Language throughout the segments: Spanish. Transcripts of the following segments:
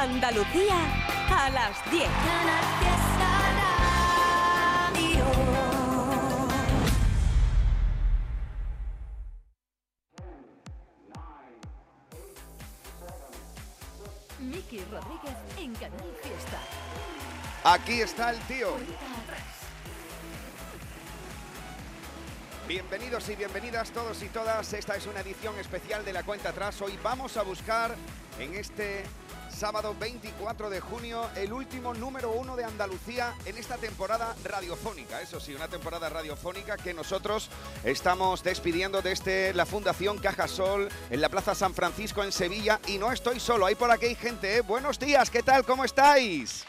Andalucía a las 10. Miki Rodríguez en Canal Fiesta. Aquí está el tío. Bienvenidos y bienvenidas todos y todas. Esta es una edición especial de la cuenta atrás. Hoy vamos a buscar en este sábado 24 de junio el último número uno de Andalucía en esta temporada radiofónica. Eso sí, una temporada radiofónica que nosotros estamos despidiendo desde la Fundación Cajasol en la Plaza San Francisco en Sevilla. Y no estoy solo, hay por aquí gente. ¿eh? Buenos días, ¿qué tal? ¿Cómo estáis?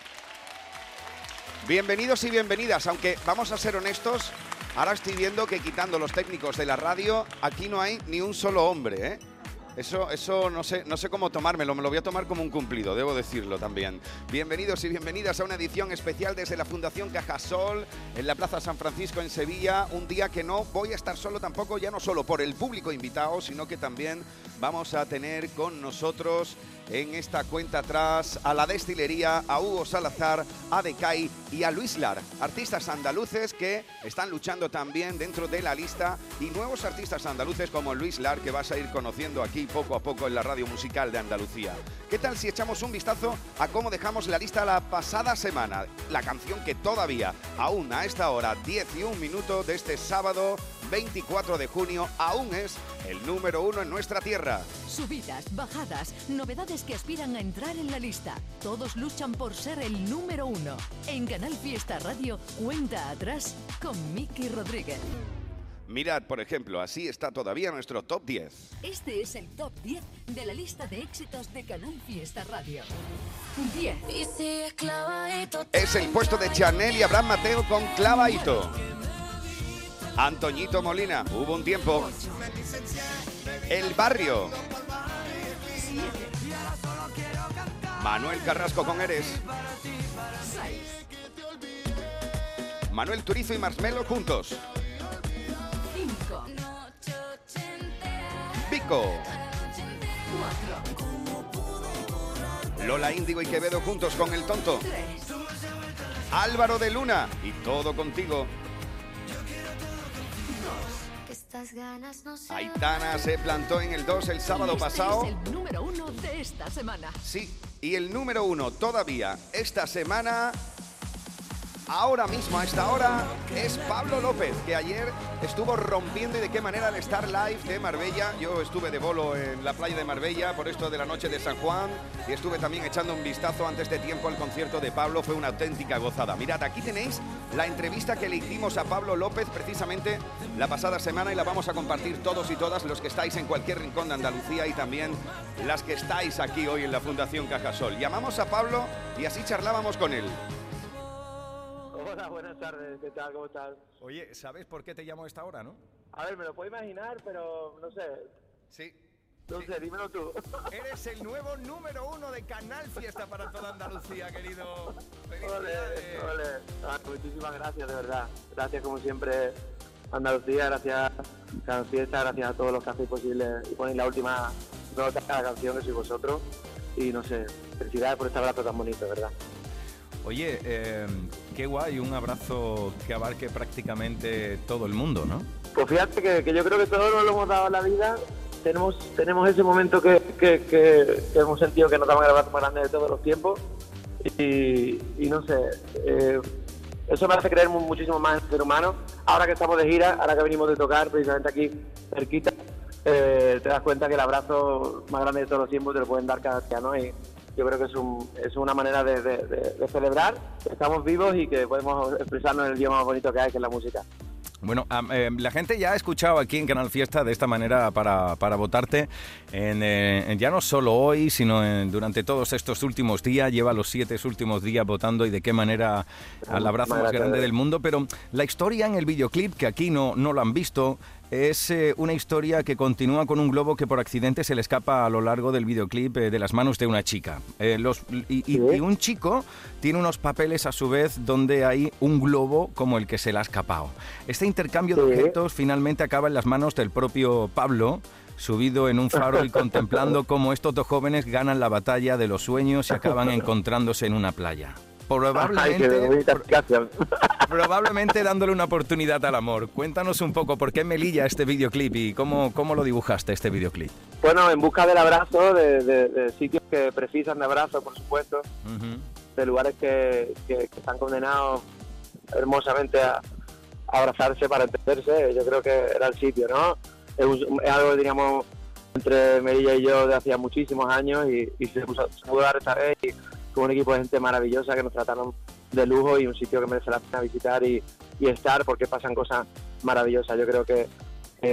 Bienvenidos y bienvenidas, aunque vamos a ser honestos, ahora estoy viendo que quitando los técnicos de la radio, aquí no hay ni un solo hombre, ¿eh? Eso, eso no sé, no sé cómo tomármelo, me lo voy a tomar como un cumplido, debo decirlo también. Bienvenidos y bienvenidas a una edición especial desde la Fundación Cajasol en la Plaza San Francisco en Sevilla. Un día que no voy a estar solo tampoco, ya no solo por el público invitado, sino que también vamos a tener con nosotros en esta cuenta atrás a la destilería, a Hugo Salazar, a Decay y a Luis Lar, artistas andaluces que están luchando también dentro de la lista y nuevos artistas andaluces como Luis Lar que vas a ir conociendo aquí poco a poco en la radio musical de Andalucía. ¿Qué tal si echamos un vistazo a cómo dejamos la lista la pasada semana? La canción que todavía, aún a esta hora, 10 y un minuto de este sábado 24 de junio, aún es el número uno en nuestra tierra. Subidas, bajadas, novedades que aspiran a entrar en la lista. Todos luchan por ser el número uno. En Canal Fiesta Radio, cuenta atrás con Miki Rodríguez. Mirad, por ejemplo, así está todavía nuestro top 10. Este es el top 10 de la lista de éxitos de Canal Fiesta Radio. 10. Es el puesto de Chanel y Abraham Mateo con Clavaito. Antoñito Molina, hubo un tiempo. El barrio. Manuel Carrasco con Eres. Manuel Turizo y Marshmello juntos. 5. Pico. 4. Lola Índigo y Quevedo juntos con El Tonto. 3. Álvaro de Luna y todo contigo. Estas ganas no se Aitana se plantó en el 2 el sábado Este pasado. Es el número uno de esta semana. Sí, y el número uno todavía esta semana, ahora mismo a esta hora, es Pablo López, que ayer estuvo rompiendo y de qué manera al Star Live de Marbella. Yo estuve de bolo en la playa de Marbella por esto de la noche de San Juan y estuve también echando un vistazo antes de tiempo al concierto de Pablo. Fue una auténtica gozada. Mirad, aquí tenéis la entrevista que le hicimos a Pablo López precisamente la pasada semana y la vamos a compartir todos y todas los que estáis en cualquier rincón de Andalucía y también las que estáis aquí hoy en la Fundación Cajasol. Llamamos a Pablo y así charlábamos con él. Hola, buenas tardes, ¿qué tal? ¿Cómo estás? Oye, ¿sabes por qué te llamo a esta hora, no? A ver, me lo puedo imaginar, pero no sé. Sí. No sé, dímelo tú. Eres el nuevo número uno de Canal Fiesta para toda Andalucía, querido. Ole, Felicidades. ole. Ah, muchísimas gracias, de verdad. Gracias, como siempre, Andalucía, gracias Canal Fiesta, gracias a todos los que hacéis posible y ponéis la última nota a la canción que sois vosotros. Y no sé, felicidades por este abrazo tan bonito, de verdad. Oye, eh, qué guay, un abrazo que abarque prácticamente todo el mundo, ¿no? Pues fíjate que, yo creo que todos nos lo hemos dado en la vida. Tenemos, tenemos ese momento que, hemos sentido que nos daba el abrazo más grande de todos los tiempos. Y, no sé, eh, eso me hace creer mu- muchísimo más en el ser humano. Ahora que estamos de gira, ahora que venimos de tocar precisamente aquí cerquita, eh, te das cuenta que el abrazo más grande de todos los tiempos te lo pueden dar cada día, ¿no? Yo creo que es, un, es una manera de, de- de- de celebrar que estamos vivos y que podemos expresarnos en el idioma más bonito que hay, que es la música. Bueno, eh, la gente ya ha escuchado aquí en Canal Fiesta de esta manera para, para votarte, en, eh, ya no solo hoy, sino en- durante todos estos últimos días, lleva los siete últimos días votando y de qué manera al abrazo más grande del mundo, pero la historia en el videoclip, que aquí no, no lo han visto, es eh, una historia que continúa con un globo que por accidente se le escapa a lo largo del videoclip eh, de las manos de una chica. Eh, los, y, y- y un chico tiene unos papeles a su vez donde hay un globo como el que se le ha escapado. Este intercambio de objetos finalmente acaba en las manos del propio Pablo. subido en un faro y contemplando cómo estos dos jóvenes ganan la batalla de los sueños y acaban encontrándose en una playa. Probablemente, probablemente dándole una oportunidad al amor. Cuéntanos un poco por qué Melilla este videoclip y cómo, cómo lo dibujaste este videoclip. Bueno, en busca del abrazo, de, sitios que precisan de abrazo, por supuesto, de lugares que, están condenados hermosamente a, abrazarse para entenderse, yo creo que era el sitio, ¿no? Es, algo, diríamos, entre Melilla y yo de hacía muchísimos años y, se, puso, pudo dar esta vez y con un equipo de gente maravillosa que nos trataron de lujo y un sitio que merece la pena visitar y, estar porque pasan cosas maravillosas. Yo creo que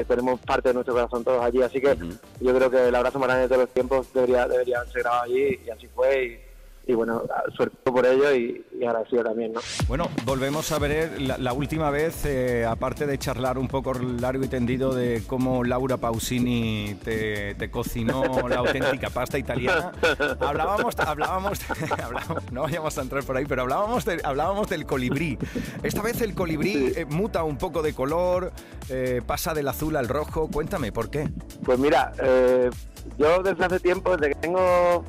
tenemos parte de nuestro corazón todos allí, así que yo creo que el abrazo más grande de todos los tiempos debería, debería ser grabado allí y así fue. Y, y bueno, suerte por ello y, agradecido también, ¿no? Bueno, volvemos a ver la, última vez, eh, aparte de charlar un poco largo y tendido de cómo Laura Pausini te, cocinó la auténtica pasta italiana, hablábamos, hablábamos, no vayamos a entrar por ahí, pero hablábamos, hablábamos del colibrí. Esta vez el colibrí eh, muta un poco de color, eh, pasa del azul al rojo, cuéntame, ¿por qué? Pues mira, yo desde hace tiempo, desde que tengo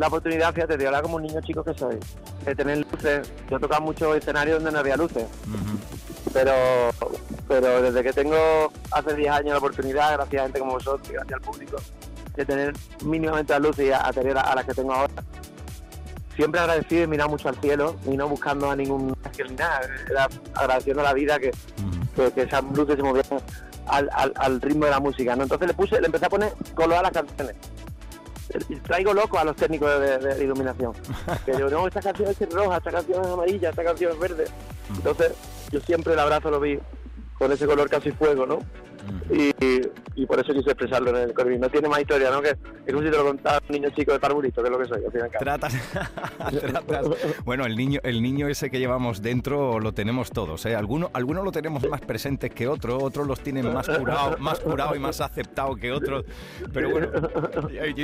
la oportunidad, fíjate, de hablar como un niño chico que soy, de tener luces. Yo he tocado muchos escenarios donde no había luces. Pero pero desde que tengo hace 10 años la oportunidad, gracias a gente como vosotros y gracias al público, de tener mínimamente las luces y a, a, las que tengo ahora, siempre agradecido y mirar mucho al cielo y no buscando a ningún ni nada, era agradeciendo a la vida que, que, esas luces se movían al, al, al, ritmo de la música. ¿no? Entonces le puse, le empecé a poner color a las canciones traigo loco a los técnicos de, iluminación. Que yo, no, esta canción es roja, esta canción es amarilla, esta canción es verde. Entonces, yo siempre el abrazo lo vi con ese color casi fuego, ¿no? Y, por eso quise expresarlo en el Corby. No tiene más historia, ¿no? Que es como si te lo contara un niño chico de parvulito, que es lo que soy, Tratas, Bueno, el niño, el niño ese que llevamos dentro lo tenemos todos, ¿eh? Algunos, algunos lo tenemos más presentes que otros, otros los tienen más curado, más curado y más aceptado que otros. Pero bueno,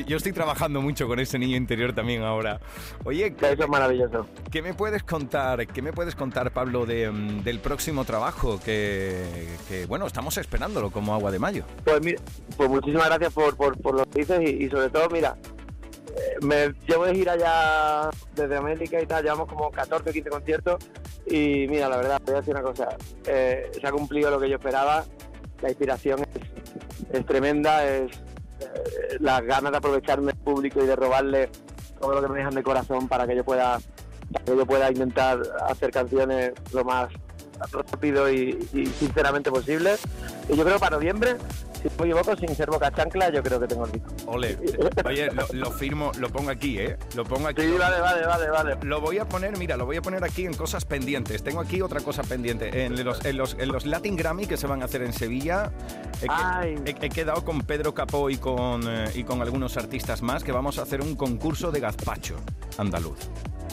yo, estoy trabajando mucho con ese niño interior también ahora. Oye, que eso es maravilloso. ¿Qué me puedes contar, qué me puedes contar, Pablo, de, mm, del próximo trabajo que, que, bueno, estamos esperándolo como agua de mayo? Pues mira, pues muchísimas gracias por, por, lo que dices y, sobre todo, mira, eh, me llevo de gira ya desde América y tal, llevamos como 14 o 15 conciertos y mira, la verdad, voy a decir una cosa, eh, se ha cumplido lo que yo esperaba, la inspiración es, tremenda, es eh, las ganas de aprovecharme del público y de robarle todo lo que me dejan de corazón para que yo pueda que yo pueda intentar hacer canciones lo más rápido y, sinceramente posible. Y yo creo para noviembre, si no me equivoco, sin ser boca chancla, yo creo que tengo el disco. Ole, oye, lo, firmo, lo pongo aquí, ¿eh? Lo pongo aquí. Sí, vale, vale, vale, vale. Lo voy a poner, mira, lo voy a poner aquí en cosas pendientes. Tengo aquí otra cosa pendiente. En los, en los, en los Latin Grammy que se van a hacer en Sevilla, he, quedado con Pedro Capó y con, eh, y con algunos artistas más que vamos a hacer un concurso de gazpacho andaluz.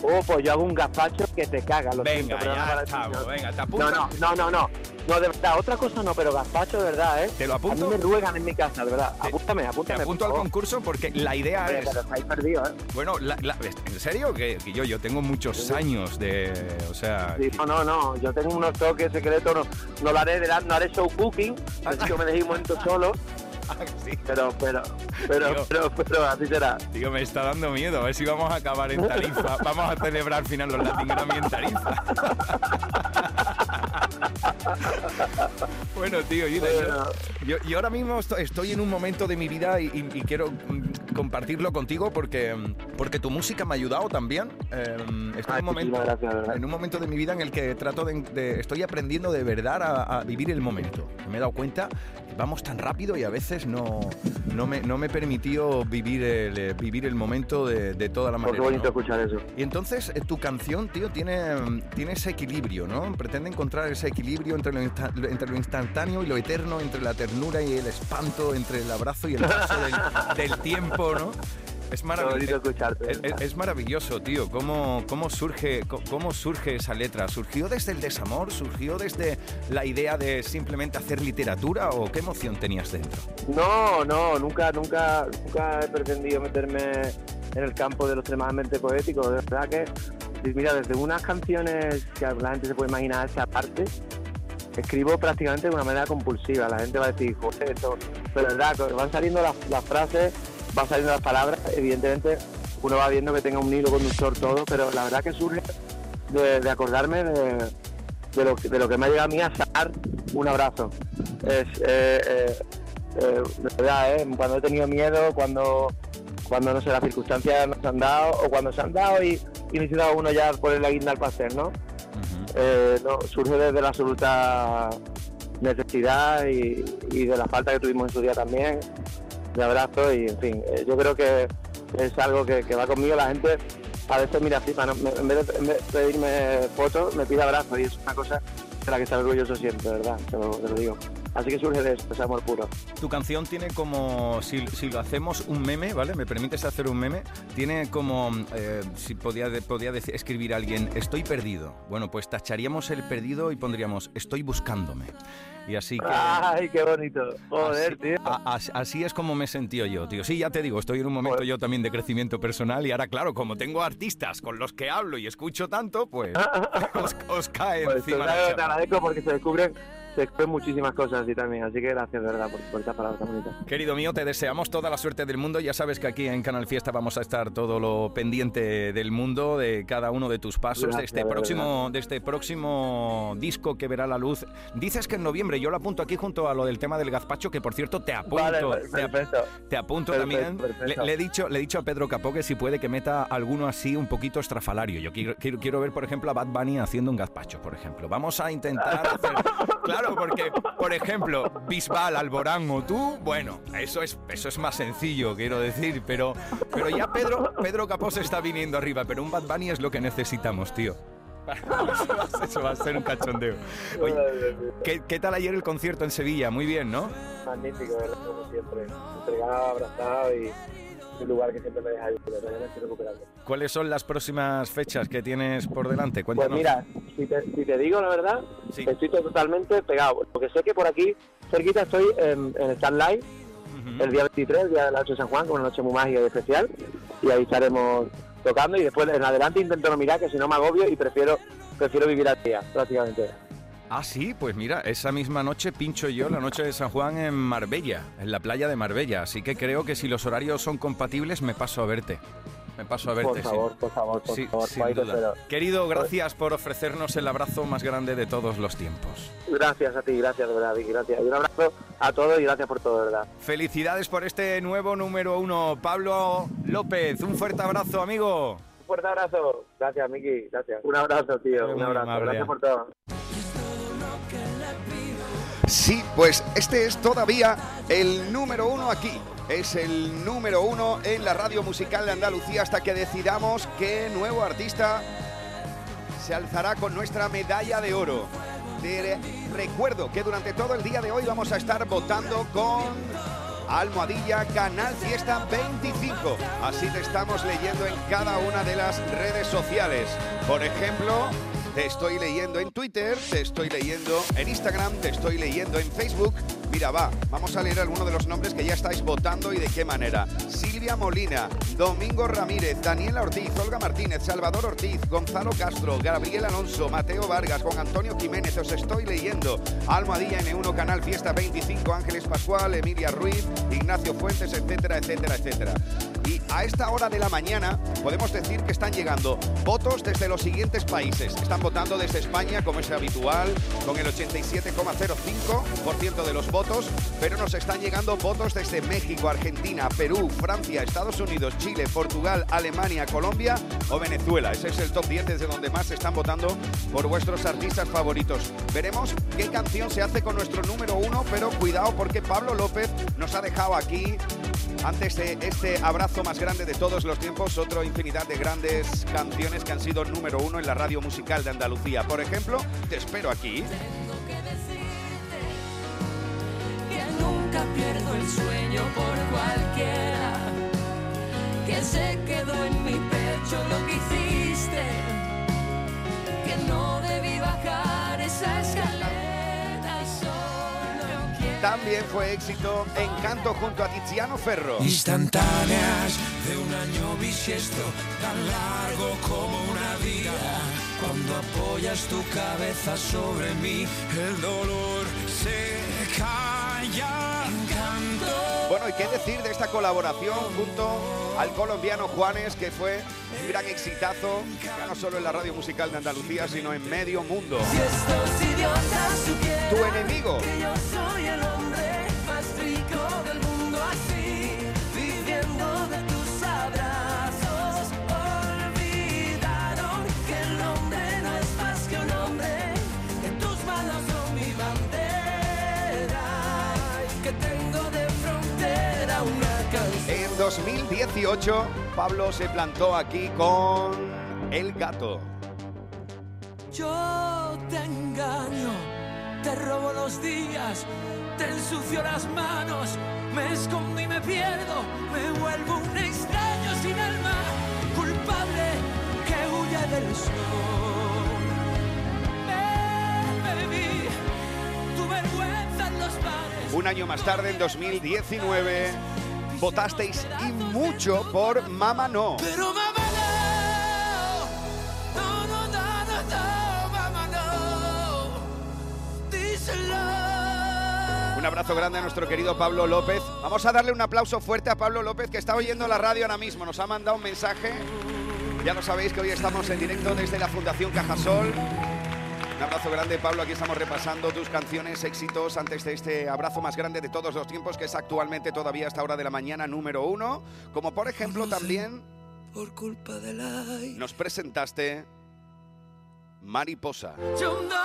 Oh, pues yo hago un gazpacho que te caga. Lo venga, ya estamos, venga, te apunto. No, no, no, no, no. de verdad, otra cosa no, pero gazpacho de verdad, ¿eh? ¿Te lo apunto? A mí me ruegan en mi casa, de verdad. apúntame, apúntame. Te apunto al concurso porque la idea es... Pero estáis perdidos, ¿eh? Bueno, ¿en serio? Que, yo, yo tengo muchos años de... O sea... no, no, no. Yo tengo unos toques secretos. No, no lo haré, no haré show cooking. Así que me dejé un momento solo. Pero, pero, pero, pero, pero, así será. Tío, me está dando miedo. A ver si vamos a acabar en Tarifa. Vamos a celebrar al final los Latin Grammy en Tarifa. bueno, tío, yo, yo, ahora mismo estoy en un momento de mi vida y, quiero mm, compartirlo contigo porque, mm, porque tu música me ha ayudado también. Em, estoy en, un momento, en un momento de mi vida en el que trato de, estoy aprendiendo de verdad a, vivir el momento. Me he dado cuenta vamos tan rápido y a veces no, no, me, no me permitió vivir el, eh, vivir el momento de, toda la manera. Qué bonito escuchar eso. Y entonces eh, tu canción, tío, tiene, mm, tiene ese equilibrio, ¿no? Pretende encontrar ese equilibrio entre lo, entre lo instantáneo y lo eterno, entre la ternura y el espanto, entre el abrazo y el paso del, tiempo, ¿no? Es maravilloso. Es, maravilloso, tío. ¿Cómo, cómo, surge, ¿Cómo surge esa letra? ¿Surgió desde el desamor? ¿Surgió desde la idea de simplemente hacer literatura? ¿O qué emoción tenías dentro? No, no, nunca, nunca, nunca he pretendido meterme en el campo de lo extremadamente poético. De verdad que, mira, desde unas canciones que la gente se puede imaginar esa parte, escribo prácticamente de una manera compulsiva. La gente va a decir, joder, esto, pero es verdad, van saliendo las, las frases, van saliendo las palabras, evidentemente uno va viendo que tenga un hilo conductor todo, pero la verdad que surge de, acordarme de, de, lo, de lo que me ha llegado a mí a dar un abrazo. Es, eh, eh, eh, verdad, ¿eh? cuando he tenido miedo, cuando, cuando no sé, las circunstancias no se han dado, o cuando se han dado y, y necesita uno ya poner la guinda al pastel, ¿no? no, surge desde la absoluta necesidad y, y, de la falta que tuvimos en su día también de abrazo y en fin, yo creo que es algo que, va conmigo. La gente a veces mira flipa, en, vez de, pedirme fotos, me pide abrazos y es una cosa de la que está orgulloso siempre, ¿verdad? Te lo, digo. Así que surge de esto, ese amor puro. Tu canción tiene como, si, lo hacemos un meme, ¿vale? ¿Me permites hacer un meme? Tiene como, eh, si podía, podía escribir a alguien, estoy perdido. Bueno, pues tacharíamos el perdido y pondríamos, estoy buscándome. Y así que... ¡Ay, qué bonito! Joder, así, tío. así es como me sentí yo, tío. Sí, ya te digo, estoy en un momento yo también de crecimiento personal y ahora, claro, como tengo artistas con los que hablo y escucho tanto, pues os, cae pues encima. Te agradezco porque se descubren se descubren muchísimas cosas así también. Así que gracias, de verdad, por, por esta palabra tan bonita. Querido mío, te deseamos toda la suerte del mundo. Ya sabes que aquí en Canal Fiesta vamos a estar todo lo pendiente del mundo, de cada uno de tus pasos, de, este próximo, de este próximo disco que verá la luz. Dices que en noviembre, yo lo apunto aquí junto a lo del tema del gazpacho, que por cierto te apunto. te, apunto también. Le, he dicho, le he dicho a Pedro Capó que si puede que meta alguno así un poquito estrafalario. Yo quiero, quiero, ver, por ejemplo, a Bad Bunny haciendo un gazpacho, por ejemplo. Vamos a intentar hacer. Claro, porque, por ejemplo, Bisbal, Alborán o tú, bueno, eso es, eso es más sencillo, quiero decir, pero, pero ya Pedro, Pedro Capó se está viniendo arriba, pero un Bad Bunny es lo que necesitamos, tío. Eso va a ser un cachondeo. ¿qué, tal ayer el concierto en Sevilla? Muy bien, ¿no? Magnífico, ¿verdad? Como siempre. Entregado, abrazado y un lugar que siempre me deja ahí, pero me estoy recuperando. ¿Cuáles son las próximas fechas que tienes por delante? Pues mira, si te, digo la verdad, estoy totalmente pegado. Porque sé que por aquí, cerquita, estoy en, en Starlight, el día 23, el día de la noche de San Juan, con una noche muy mágica y especial. Y ahí estaremos tocando y después en adelante intento no mirar, que si no me agobio y prefiero, prefiero vivir al día, prácticamente. Ah, sí, pues mira, esa misma noche pincho yo la noche de San Juan en Marbella, en la playa de Marbella. Así que creo que si los horarios son compatibles, me paso a verte. Me paso a verte. Por favor, por favor, por favor. Querido, gracias por ofrecernos el abrazo más grande de todos los tiempos. Gracias a ti, gracias, de verdad, Gracias. Y un abrazo a todos y gracias por todo, de verdad. Felicidades por este nuevo número uno, Pablo López. Un fuerte abrazo, amigo. Un fuerte abrazo. Gracias, Miki. Gracias. Un abrazo, tío. un abrazo. Gracias por todo. Sí, pues este es todavía el número uno aquí. Es el número uno en la radio musical de Andalucía hasta que decidamos qué nuevo artista se alzará con nuestra medalla de oro. Te recuerdo que durante todo el día de hoy vamos a estar votando con Almohadilla Canal Fiesta 25. Así te estamos leyendo en cada una de las redes sociales. Por ejemplo, te estoy leyendo en Twitter, te estoy leyendo en Instagram, te estoy leyendo en Facebook. Mira, va, vamos a leer algunos de los nombres que ya estáis votando y de qué manera. Silvia Molina, Domingo Ramírez, Daniela Ortiz, Olga Martínez, Salvador Ortiz, Gonzalo Castro, Gabriel Alonso, Mateo Vargas, Juan Antonio Jiménez, os estoy leyendo. Almohadilla N1, Canal Fiesta 25, Ángeles Pascual, Emilia Ruiz, Ignacio Fuentes, etcétera, etcétera, etcétera. Y a esta hora de la mañana podemos decir que están llegando votos desde los siguientes países. Están votando desde España, como es habitual, con el 87,05% de los votos, pero nos están llegando votos desde México, Argentina, Perú, Francia, Estados Unidos, Chile, Portugal, Alemania, Colombia o Venezuela. Ese es el top 10 desde donde más están votando por vuestros artistas favoritos. Veremos qué canción se hace con nuestro número uno, pero cuidado porque Pablo López nos ha dejado aquí antes de este abrazo más grande de todos los tiempos, otra infinidad de grandes canciones que han sido número uno en la radio musical de Andalucía. Por ejemplo, Te espero aquí. Tengo que decirte que nunca pierdo el sueño por cualquiera, que se quedó en mi pecho lo que hiciste, que no debí bajar esa escalera. También fue éxito Encanto junto a Tiziano Ferro. Instantáneas de un año bisiesto, tan largo como una vida Cuando apoyas tu cabeza sobre mí, el dolor se calla. Canto. Bueno, ¿y qué decir de esta colaboración junto al colombiano Juanes, que fue un gran exitazo, ya no solo en la radio musical de Andalucía, sino en medio mundo? Si estos idiotas Tu enemigo. que yo soy el hombre 2018, Pablo se plantó aquí con El Gato. Yo te engaño, te robo los días, te ensucio las manos, me escondo y me pierdo, me vuelvo un extraño sin alma, culpable que huye del sol. Me bebí tu vergüenza en los bares. Un año más tarde, en 2019, votasteis y mucho por Mama No. Pero mamá no, no, no, no, no, no, mamá no, díselo. Un abrazo grande a nuestro querido Pablo López. Vamos a darle un aplauso fuerte a Pablo López que está oyendo la radio ahora mismo. Nos ha mandado un mensaje. Ya lo sabéis que hoy estamos en directo desde la Fundación Cajasol. Un abrazo grande, Pablo. Aquí estamos repasando tus canciones, éxitos antes de este abrazo más grande de todos los tiempos, que es actualmente todavía a esta hora de la mañana número uno. Como por ejemplo también Por culpa del aire. nos presentaste Mariposa. Yo no,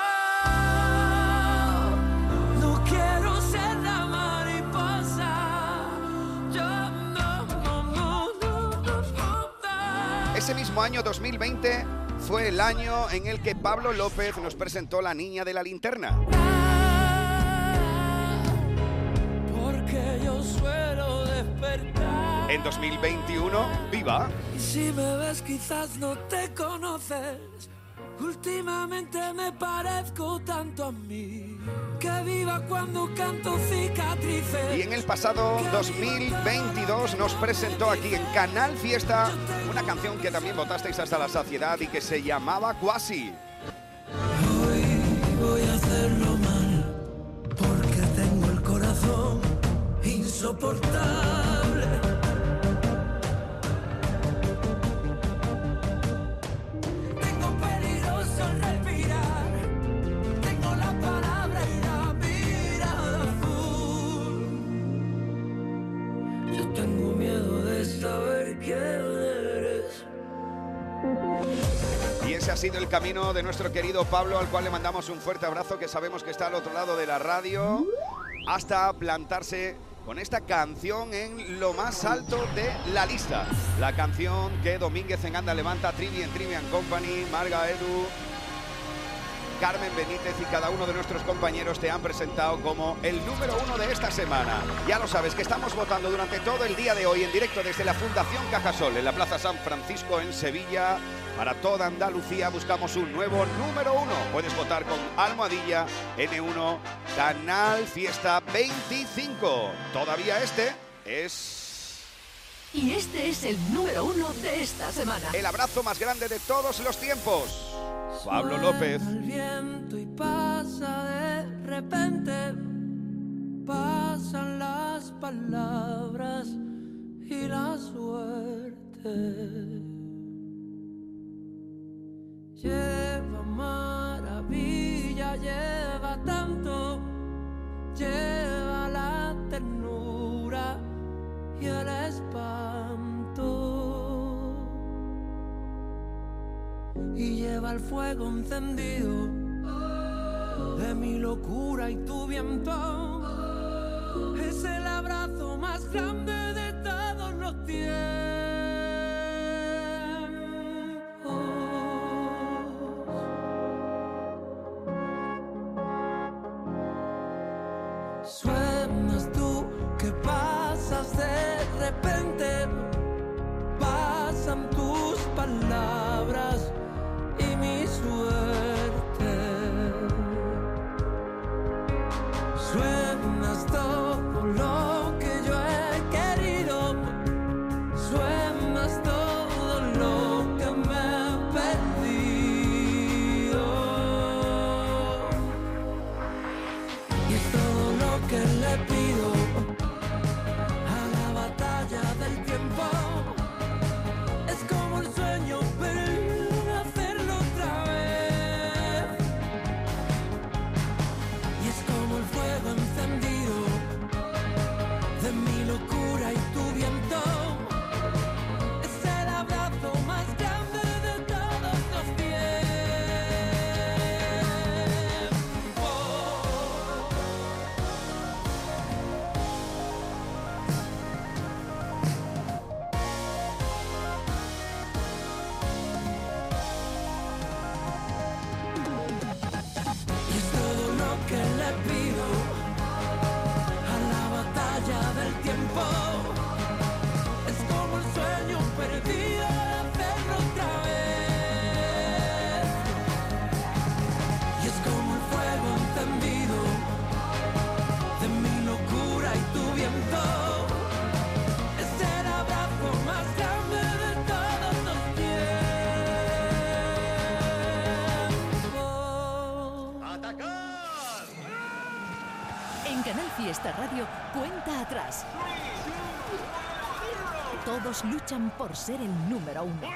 no quiero ser la mariposa. Yo no, no, no, no, no, no, no. Ese mismo año 2020 fue el año en el que Pablo López nos presentó La Niña de la Linterna. Porque yo suelo despertar. En 2021, Viva. Y si me ves, quizás no te conoces. Últimamente me parezco tanto a mí. Que viva cuando canto cicatrices. Y en el pasado 2022 nos presentó aquí en Canal Fiesta una canción que también votasteis hasta la saciedad y que se llamaba Quasi. Hoy voy a hacerlo mal. Porque tengo el corazón insoportable. Y ese ha sido el camino de nuestro querido Pablo, al cual le mandamos un fuerte abrazo, que sabemos que está al otro lado de la radio, hasta plantarse con esta canción en lo más alto de la lista. La canción que Domínguez en Anda levanta, Trivi en Trivian Company, Marga Edu, Carmen Benítez y cada uno de nuestros compañeros te han presentado como el número uno de esta semana. Ya lo sabes que estamos votando durante todo el día de hoy en directo desde la Fundación Cajasol en la Plaza San Francisco en Sevilla. Para toda Andalucía buscamos un nuevo número uno. Puedes votar con Almohadilla N1 Canal Fiesta 25. Todavía este es Y este es el número uno de esta semana. el abrazo más grande de todos los tiempos. Pablo López. Suena el viento y pasa de repente. Pasan las palabras y la suerte. Lleva el fuego encendido de mi locura y tu viento. Es el abrazo más grande de todos los tiempos. Todos luchan por ser el número uno.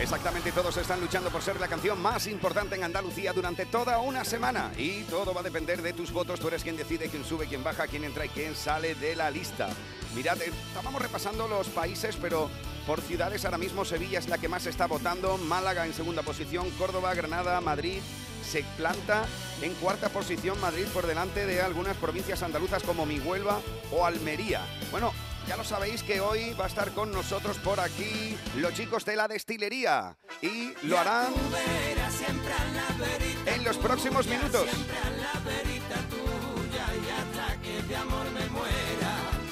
Exactamente, todos están luchando por ser la canción más importante en Andalucía durante toda una semana. Y todo va a depender de tus votos. Tú eres quien decide quién sube, quién baja, quién entra y quién sale de la lista. Mirad, eh, estábamos repasando los países, pero por ciudades ahora mismo Sevilla es la que más está votando, Málaga en segunda posición, Córdoba, Granada, Madrid se planta en cuarta posición Madrid por delante de algunas provincias andaluzas como Mi Huelva o Almería. Bueno, ya lo sabéis que hoy va a estar con nosotros por aquí los chicos de la destilería y lo harán en los próximos minutos.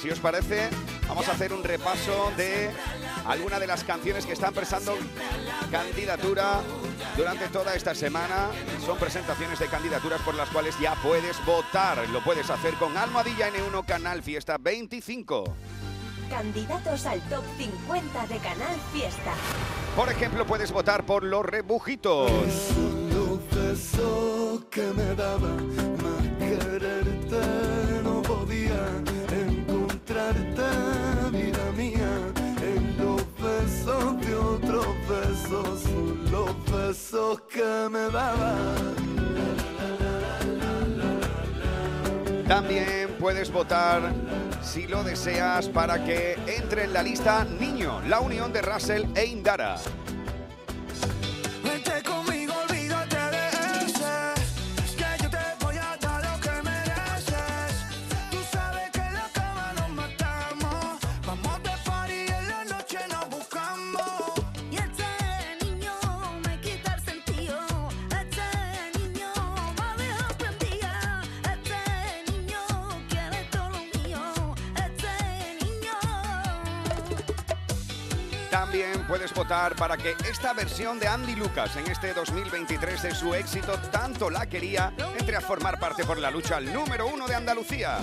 Si os parece, vamos a hacer un repaso de alguna de las canciones que están prestando candidatura durante toda esta semana. Son presentaciones de candidaturas por las cuales ya puedes votar. Lo puedes hacer con Almohadilla N1 Canal Fiesta 25. Candidatos al top 50 de Canal Fiesta. Por ejemplo, puedes votar por los rebujitos. Los besos que me daba, más quererte no podía encontrarte, vida mía, en los besos de otros besos, los besos que me daba. También puedes votar, si lo deseas, para que entre en la lista Niño, la unión de Russell e Indara. Para que esta versión de Andy Lucas en este 2023 de su éxito tanto la quería entre a formar parte por la lucha al número uno de Andalucía.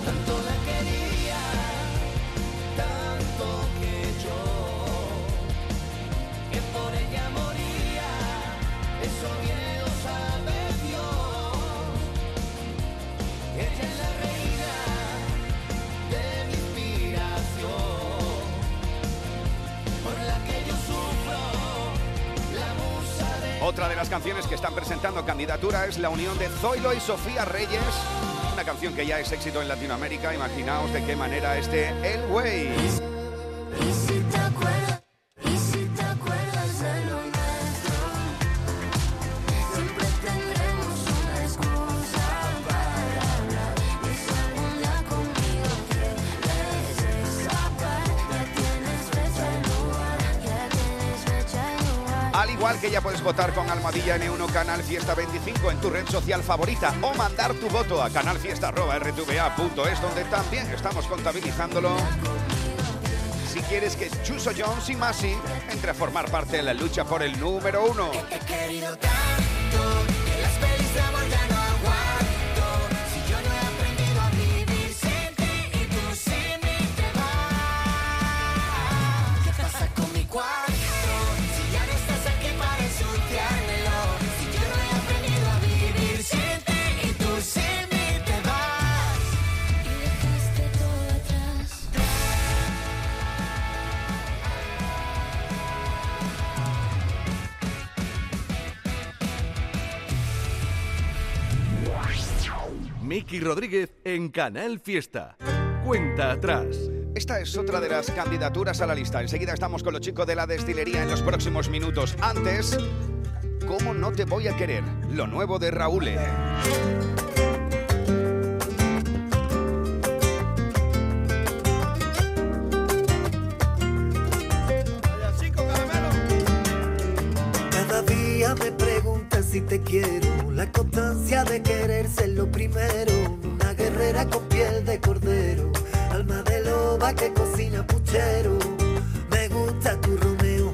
Las canciones que están presentando candidatura es la unión de Zoilo y Sofía Reyes, una canción que ya es éxito en Latinoamérica. Imaginaos de qué manera este El Way. Votar con Almohadilla N1 Canal Fiesta 25 en tu red social favorita o mandar tu voto a canalfiesta.rtva.es donde también estamos contabilizándolo. Si quieres que Chuso Jones y Masi entre a formar parte de la lucha por el número uno. Miki Rodríguez en Canal Fiesta. Cuenta atrás. Esta es otra de las candidaturas a la lista. Enseguida estamos con los chicos de la destilería en los próximos minutos. Antes, ¿cómo no te voy a querer? Lo nuevo de Raúl. Cada día me preguntas si te quiero. La constancia de querer ser lo primero. Una guerrera con piel de cordero. Alma de loba que cocina puchero. Me gusta tu Romeo.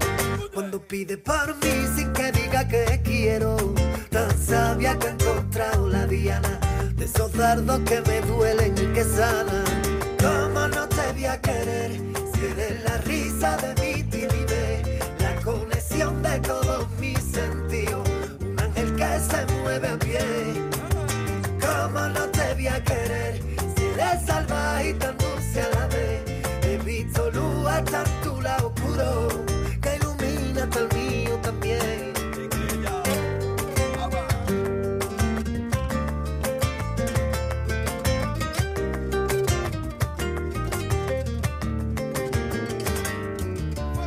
Cuando pide por mí sin que diga que quiero. Tan sabia que he encontrado la diana. De esos dardos que me duelen y que sanan. ¿Cómo no te voy a querer? Si eres la risa de mi timidez. La conexión de se mueve a pie. ¿Cómo no te voy a querer si eres salvaje y tan dulce a la vez? He visto luz hasta tu lado oscuro que ilumina hasta el mío también.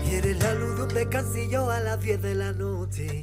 Y la luz de un descansillo a las 10 de la noche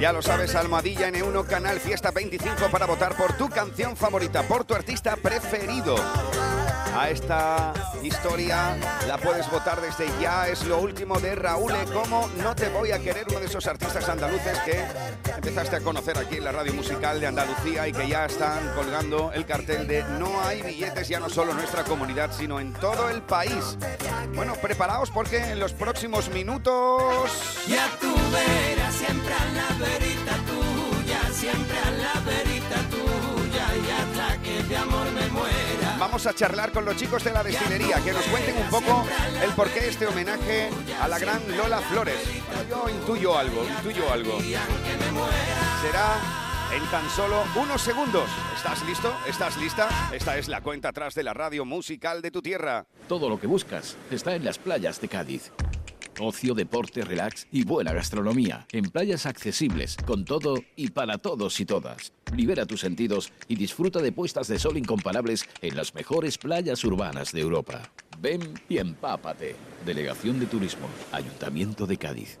Ya lo sabes, Almohadilla N1 Canal Fiesta 25 para votar por tu canción favorita, por tu artista preferido. A esta historia la puedes votar desde ya. Es lo último de Raúl E. Como No te voy a querer, uno de esos artistas andaluces que empezaste a conocer aquí en la radio musical de Andalucía y que ya están colgando el cartel de No hay billetes ya no solo en nuestra comunidad, sino en todo el país. Bueno, preparaos porque en los próximos minutos... Ya tú a la verita tuya, siempre a la verita tuya y hasta que de amor me muera. Vamos a charlar con los chicos de la destilería, que nos cuenten un poco el porqué este homenaje a la gran Lola Flores. Yo intuyo algo, intuyo algo. Será en tan solo unos segundos. ¿Estás listo? ¿Estás lista? Esta es la cuenta atrás de la radio musical de tu tierra. Todo lo que buscas está en las playas de Cádiz. Ocio, deporte, relax y buena gastronomía. En playas accesibles, con todo y para todos y todas. Libera tus sentidos y disfruta de puestas de sol incomparables en las mejores playas urbanas de Europa. Ven y empápate. Delegación de Turismo, Ayuntamiento de Cádiz.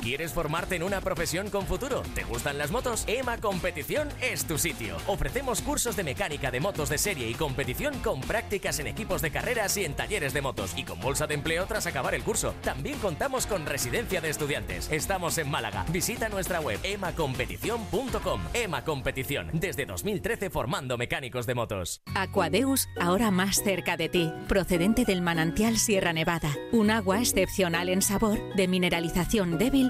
¿Quieres formarte en una profesión con futuro? ¿Te gustan las motos? EMA Competición es tu sitio. Ofrecemos cursos de mecánica de motos de serie y competición con prácticas en equipos de carreras y en talleres de motos y con bolsa de empleo tras acabar el curso. También contamos con residencia de estudiantes. Estamos en Málaga. Visita nuestra web emacompetición.com. EMA Competición, desde 2013 formando mecánicos de motos. Aquadeus, ahora más cerca de ti, procedente del manantial Sierra Nevada, un agua excepcional en sabor, de mineralización débil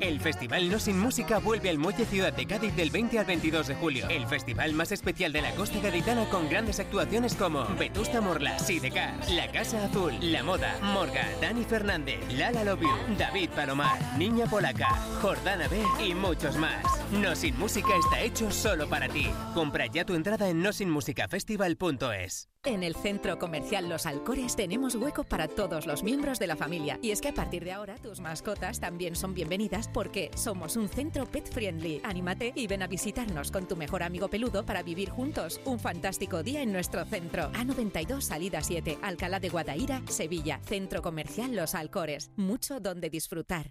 El Festival No Sin Música vuelve al Muelle Ciudad de Cádiz del 20 al 22 de julio. El festival más especial de la costa gaditana con grandes actuaciones como Vetusta Morla, Sidecar, La Casa Azul, La Moda, Morga, Dani Fernández, Lala You, David Palomar, Niña Polaca, Jordana B y muchos más. No Sin Música está hecho solo para ti. Compra ya tu entrada en nosinmusicafestival.es. En el Centro Comercial Los Alcores tenemos hueco para todos los miembros de la familia. Y es que a partir de ahora tus mascotas también son bienvenidas porque somos un centro pet friendly. Anímate y ven a visitarnos con tu mejor amigo peludo para vivir juntos un fantástico día en nuestro centro. A92 Salida 7, Alcalá de Guadaira, Sevilla. Centro Comercial Los Alcores. Mucho donde disfrutar.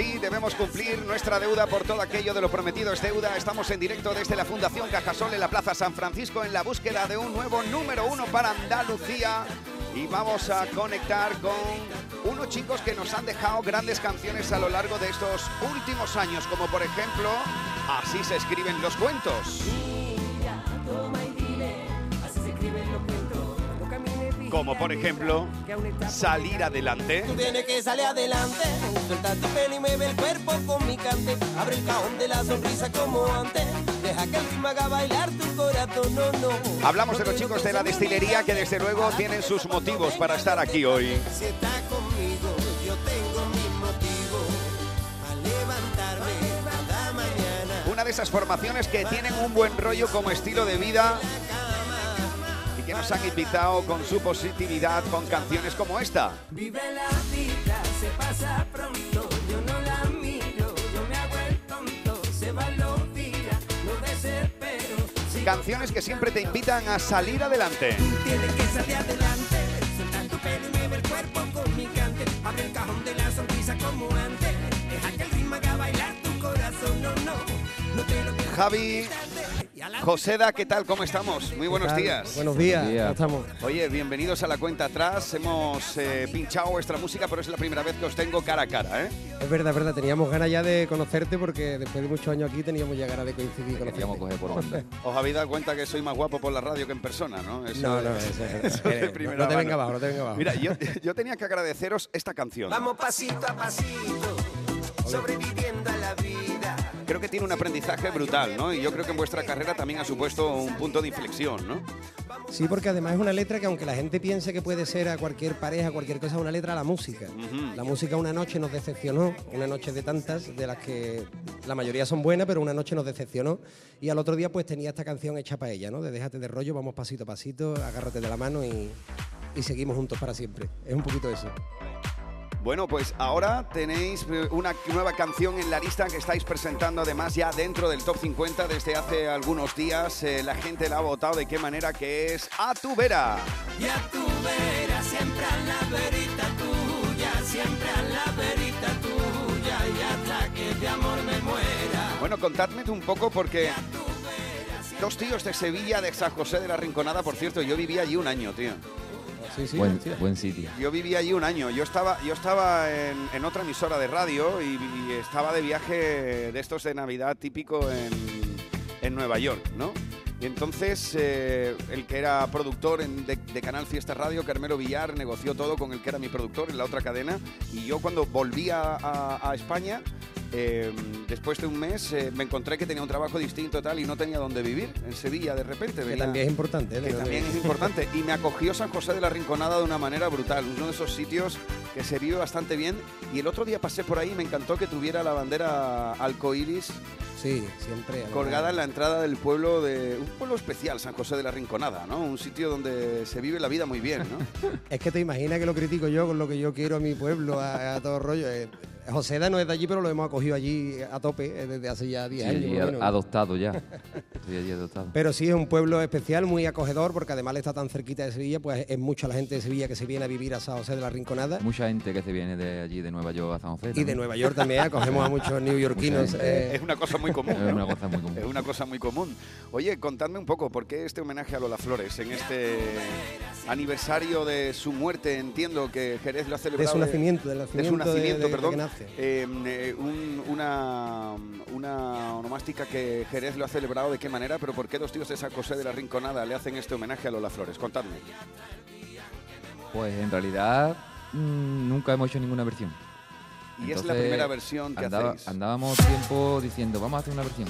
Sí, debemos cumplir nuestra deuda por todo aquello de lo prometido es deuda. Estamos en directo desde la Fundación Cajasol en la Plaza San Francisco en la búsqueda de un nuevo número uno para Andalucía. Y vamos a conectar con unos chicos que nos han dejado grandes canciones a lo largo de estos últimos años, como por ejemplo, Así se escriben los cuentos. Como por ejemplo, Salir adelante. Tú tienes que salir adelante, suelta tu pelo y mueve el cuerpo con mi cante. Abre el cajón de la sonrisa como antes, deja que el ritmo haga bailar tu corazón, no, no. Hablamos de los chicos de la destilería que desde luego tienen sus motivos para estar aquí hoy. Si está conmigo, yo tengo mis motivos a levantarme cada mañana. Una de esas formaciones que tienen un buen rollo como estilo de vida que nos han invitado con su positividad con canciones como esta. Vive la vida, se pasa pronto, yo no la miro, yo me hago el tonto, se va los días, no desespero. Canciones que siempre te invitan a salir adelante. tienes que salir adelante, suelta tu pelo y mueve el cuerpo con mi cante, abre el cajón de la sonrisa como antes, deja que el ritmo haga bailar tu corazón, no, no, no te lo pierdas. Javi, Joseda, ¿qué tal? ¿Cómo estamos? Muy buenos días. Buenos días, ¿cómo estamos? Oye, bienvenidos a la cuenta atrás. Hemos eh, pinchado vuestra música, pero es la primera vez que os tengo cara a cara, ¿eh? Es verdad, es verdad, teníamos ganas ya de conocerte porque después de muchos años aquí teníamos ya ganas de coincidir y conocerte. Os habéis dado cuenta que soy más guapo por la radio que en persona, ¿no? Eso- No, no, eso es- eso de primera no te mano. venga abajo, no te venga abajo. Mira, yo, yo tenía que agradeceros esta canción. Vamos pasito a pasito, sobreviviendo a la vida. Creo que tiene un aprendizaje brutal, ¿no? Y yo creo que en vuestra carrera también ha supuesto un punto de inflexión, ¿no? Sí, porque además es una letra que aunque la gente piense que puede ser a cualquier pareja, cualquier cosa, es una letra a la música. La música una noche nos decepcionó, una noche de tantas, de las que la mayoría son buenas, pero una noche nos decepcionó. Y al otro día pues tenía esta canción hecha para ella, ¿no? De déjate de rollo, vamos pasito a pasito, agárrate de la mano y, y seguimos juntos para siempre. Es un poquito eso. Bueno, pues ahora tenéis eh, una nueva canción en la lista que estáis presentando además ya dentro del top 50 desde hace algunos días. Eh, la gente la ha votado de qué manera que es A tu vera. Y a tu vera, siempre a la verita tuya, siempre a la verita tuya, y hasta que de amor me muera. Bueno, contadme un poco porque dos tíos de Sevilla, de San José de la Rinconada, por cierto, yo vivía allí un año, tío. Sí, sí, buen, sí. buen sitio. Yo vivía allí un año. Yo estaba, yo estaba en, en otra emisora de radio y, y estaba de viaje de estos de Navidad típico en, en Nueva York, ¿no? Y entonces eh, el que era productor en- de, de Canal Fiesta Radio, Carmelo Villar, negoció todo con el que era mi productor en la otra cadena. Y yo cuando volví a, a- a España, eh, después de un mes, eh, me encontré que tenía un trabajo distinto tal y no tenía dónde vivir en Sevilla de repente. Que venía- también es importante. ¿eh? que también es importante. Y me acogió San José de la Rinconada de una manera brutal. Uno de esos sitios que se vive bastante bien. Y el otro día pasé por ahí y me encantó que tuviera la bandera arcoíris Sí, siempre. colgada en la entrada del pueblo de un pueblo especial, San José de la Rinconada, ¿no? Un sitio donde se vive la vida muy bien, ¿no? Es que te imaginas que lo critico yo con lo que yo quiero a mi pueblo, a, a todo rollo. Eh, Joseda no es de allí, pero lo hemos acogido allí a tope eh, desde hace ya 10 Sí, años. menos. adoptado ya. Estoy allí adoptado. Pero sí es un pueblo especial, muy acogedor, porque además está tan cerquita de Sevilla, pues es mucha la gente de Sevilla que se viene a vivir a San José de la Rinconada. Mucha gente que se viene de allí, de Nueva York a San José. Y de también. Nueva York también, acogemos a muchos neoyorquinos. Eh, Es una cosa muy común. Es ¿no? una cosa muy común. Es una cosa muy común. Oye, contadme un poco, ¿por qué este homenaje a Lola Flores en este aniversario de su muerte? Entiendo que Jerez lo ha celebrado. su nacimiento, del de su nacimiento de- nacimiento, de- de perdón. que nace. Eh, eh, un- una, una onomástica que Jerez lo ha celebrado de qué manera, pero ¿por qué dos tíos de San José de la Rinconada le hacen este homenaje a Lola Flores? Contadme. Pues en realidad mm, nunca hemos hecho ninguna versión. Y es la primera versión que andaba- hacéis. Andábamos tiempo diciendo, vamos a hacer una versión.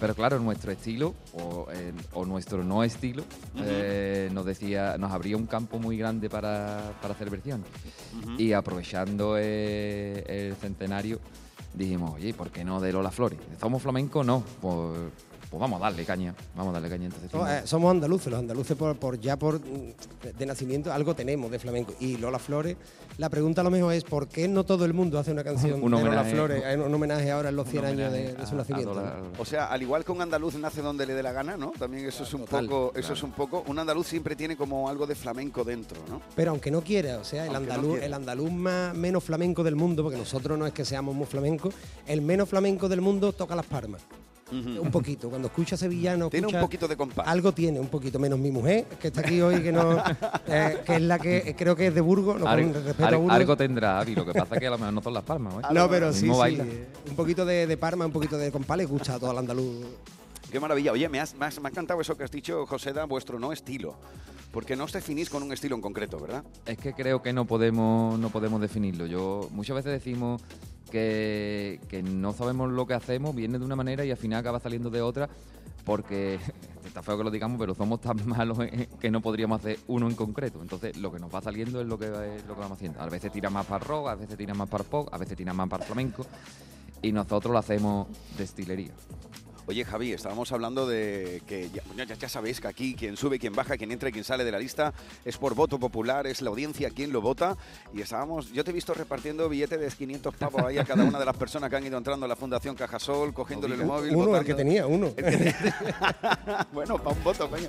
Pero claro, nuestro estilo o, o nuestro no estilo eh, nos decía, nos abría un campo muy grande para, para hacer versiones. Y aprovechando eh, el centenario, dijimos, oye, ¿por qué no de Lola Flores? ¿Somos flamenco? No. Pues, pues vamos a darle caña. Vamos a darle caña. Entonces, no, hicimos- eh, somos andaluces, los andaluces por, por ya por mm, de nacimiento algo tenemos de flamenco. Y Lola Flores, la pregunta a lo mejor es ¿por qué no todo el mundo hace una canción Un de Lola homenaje, Flores? un- Hay un homenaje ahora en los un 100 años de, su a- a nacimiento. Lola- ¿no? O sea, al igual que un andaluz nace donde le dé la gana, ¿no? También eso es un Total, poco, eso claro. es un poco, un andaluz siempre tiene como algo de flamenco dentro, ¿no? Pero aunque no quiera, o sea, el Aunque no andaluz, el andaluz más, menos flamenco del mundo, porque nosotros no es que seamos muy flamencos, el menos flamenco del mundo toca las palmas. Un poquito. Cuando escucha sevillano, Tiene un poquito de compás. Algo tiene, un poquito menos mi mujer, que está aquí hoy, que no, eh, que es la que eh, creo que es de Burgos, no respeto a Burgos. algo tendrá, Avi, lo que pasa es que a lo mejor no son las palmas. ¿eh? No, pero sí, sí. Un poquito de, de Parma, un poquito de compás, le gusta a todo el andaluz. Qué maravilla. Oye, me, has- me has- me ha encantado eso que has dicho, Joseda, vuestro no estilo. Porque no os definís con un estilo en concreto, ¿verdad? Es que creo que no podemos, no podemos definirlo. Yo muchas veces decimos que, que no sabemos lo que hacemos, viene de una manera y al final acaba saliendo de otra, porque está feo que lo digamos, pero somos tan malos que no podríamos hacer uno en concreto. Entonces lo que nos va saliendo es lo que, lo que vamos haciendo. A veces tira más para rock, a veces tira más para pop, a veces tira más para flamenco y nosotros lo hacemos de estilería. Oye, Javi, estábamos hablando de que ya, bueno, ya- ya sabéis que aquí quien sube, quien baja, quien entra y quien sale de la lista es por voto popular, es la audiencia quien lo vota. Y estábamos, yo te he visto repartiendo billetes de 500 pavos ahí a cada una de las personas que han ido entrando a la Fundación Cajasol, cogiéndole el móvil. Uno, el votando. que tenía, uno. bueno, para un voto, coño,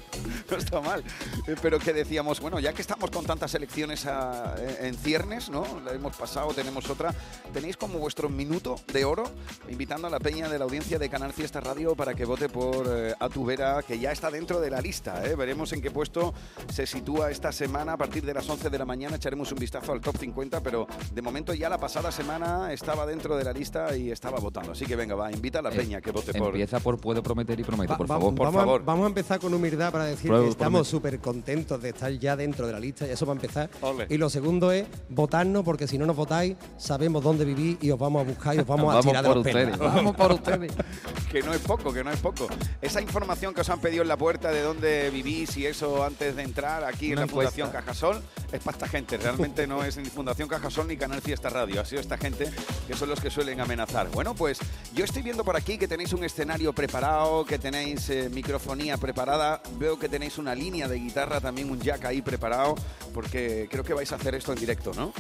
no está mal. Eh, Pero que decíamos, bueno, ya que estamos con tantas elecciones a- en ciernes, ¿no? La hemos pasado, tenemos otra. Tenéis como vuestro minuto de oro, invitando a la peña de la audiencia de Canal Fiesta Radio para que vote por eh, A Tu Vera, que ya está dentro de la lista. ¿eh? Veremos en qué puesto se sitúa esta semana. A partir de las 11 de la mañana echaremos un vistazo al top 50, pero de momento ya la pasada semana estaba dentro de la lista y estaba votando. Así que venga, va, invita a la peña que vote por... Empieza por puedo prometer y prometo, Va- por va- favor. vamos, A, vamos a empezar con humildad para decir Prueba, que estamos súper contentos de estar ya dentro de la lista, y eso va a empezar. Ole. Y lo segundo es votarnos, porque si no nos votáis, sabemos dónde vivís y os vamos a buscar y os vamos, a Vamos tirar de por los vamos por ustedes. que no es poco, que no es poco. Esa información que os han pedido en la puerta de dónde vivís y eso antes de entrar aquí en la Fundación. Cajasol es para esta gente. Realmente no es ni Fundación Cajasol ni Canal Fiesta Radio. Ha sido esta gente que son los que suelen amenazar. Bueno, pues yo estoy viendo por aquí que tenéis un escenario preparado, que tenéis eh, microfonía preparada. Veo que tenéis una línea de guitarra, también un jack ahí preparado, porque creo que vais a hacer esto en directo, ¿no?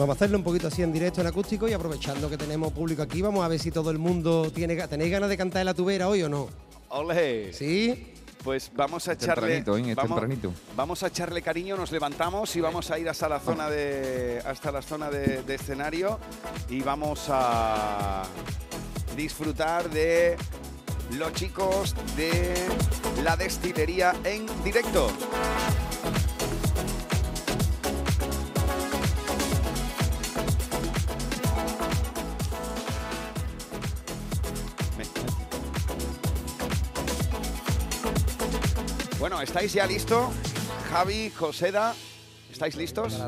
Vamos a hacerlo un poquito así en directo, en acústico, y aprovechando que tenemos público aquí, vamos a ver si todo el mundo tiene... ¿Tenéis ganas de cantar en la tubera hoy o no? ¡Ole! ¿Sí? Pues vamos a echarle. Tempranito, ¿eh? Vamos, tempranito. vamos a echarle cariño, nos levantamos y vamos a ir hasta la zona de. hasta la zona de, de escenario y vamos a disfrutar de los chicos de la destilería en directo. ¿Estáis ya listos? Javi, Joseda, ¿estáis listos?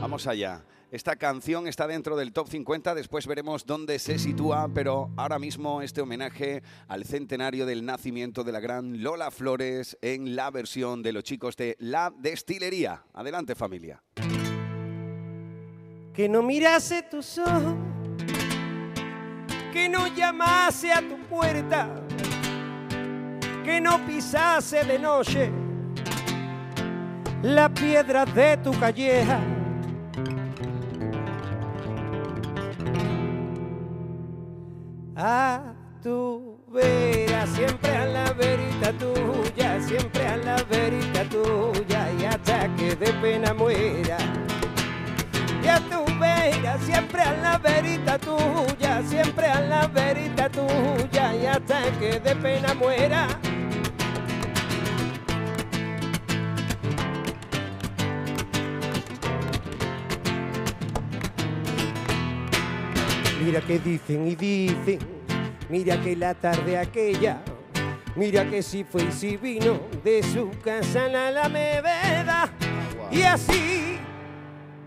Vamos allá. Esta canción está dentro del top 50, después veremos dónde se sitúa, pero ahora mismo este homenaje al centenario del nacimiento de la gran Lola Flores en la versión de los chicos de La Destilería. Adelante familia. que no mirase tus ojos, que no llamase a tu puerta, que no pisase de noche las piedras de tu calleja. A tu vera, siempre a la verita tuya, siempre a la verita tuya, y hasta que de pena muera y a tu vera, siempre a la verita tuya, siempre a la verita tuya, y hasta que de pena muera. Mira que dicen y dicen, mira que la tarde aquella, mira que si fue y si vino de su casa a la Alameda, y así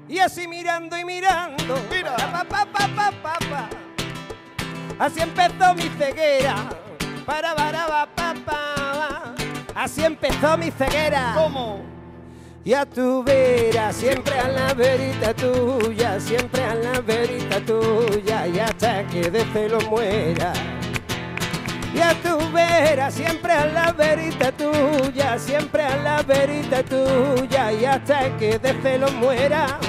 y así mirando y mirando. Pa, pa. Así empezó mi ceguera. Para, para, pa, pa, pa. Así empezó mi ceguera. ¿Cómo? Y a tu vera, siempre a la verita tuya, siempre a la verita tuya, y hasta que de celo muera. Y a tu vera, siempre a la verita tuya, siempre a la verita tuya, y hasta que de celo muera.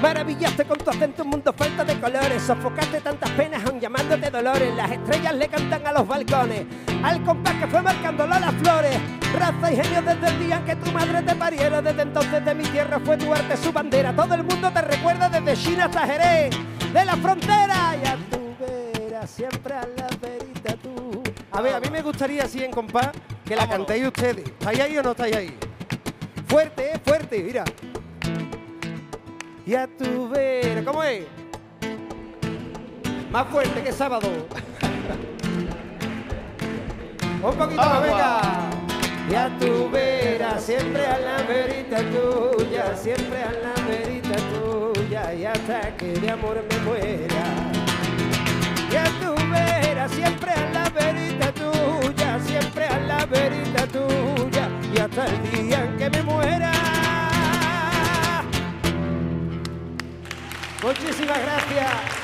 Maravillaste con tu acento un mundo falta de colores, sofocaste tantas penas aun llamándote dolores. Las estrellas le cantan a los balcones, al compás que fue marcándolo las flores. Raza y genio desde el día en que tu madre te pariera, desde entonces de mi tierra fue tu arte su bandera. Todo el mundo te recuerda desde China hasta Jerez, de la frontera y a tu vera, siempre a la verita tú. A ver, a mí me gustaría así en compás que la cantéis ustedes. ¿Estáis ahí o no estáis ahí? Fuerte, eh, fuerte, mira. Y a tu vera, ¿cómo es? Más fuerte que sábado. Un poquito más, venga. Y a tu vera, siempre a la verita tuya, siempre a la verita tuya, y hasta que de amor me muera. Y a tu vera, siempre Muchísimas gracias.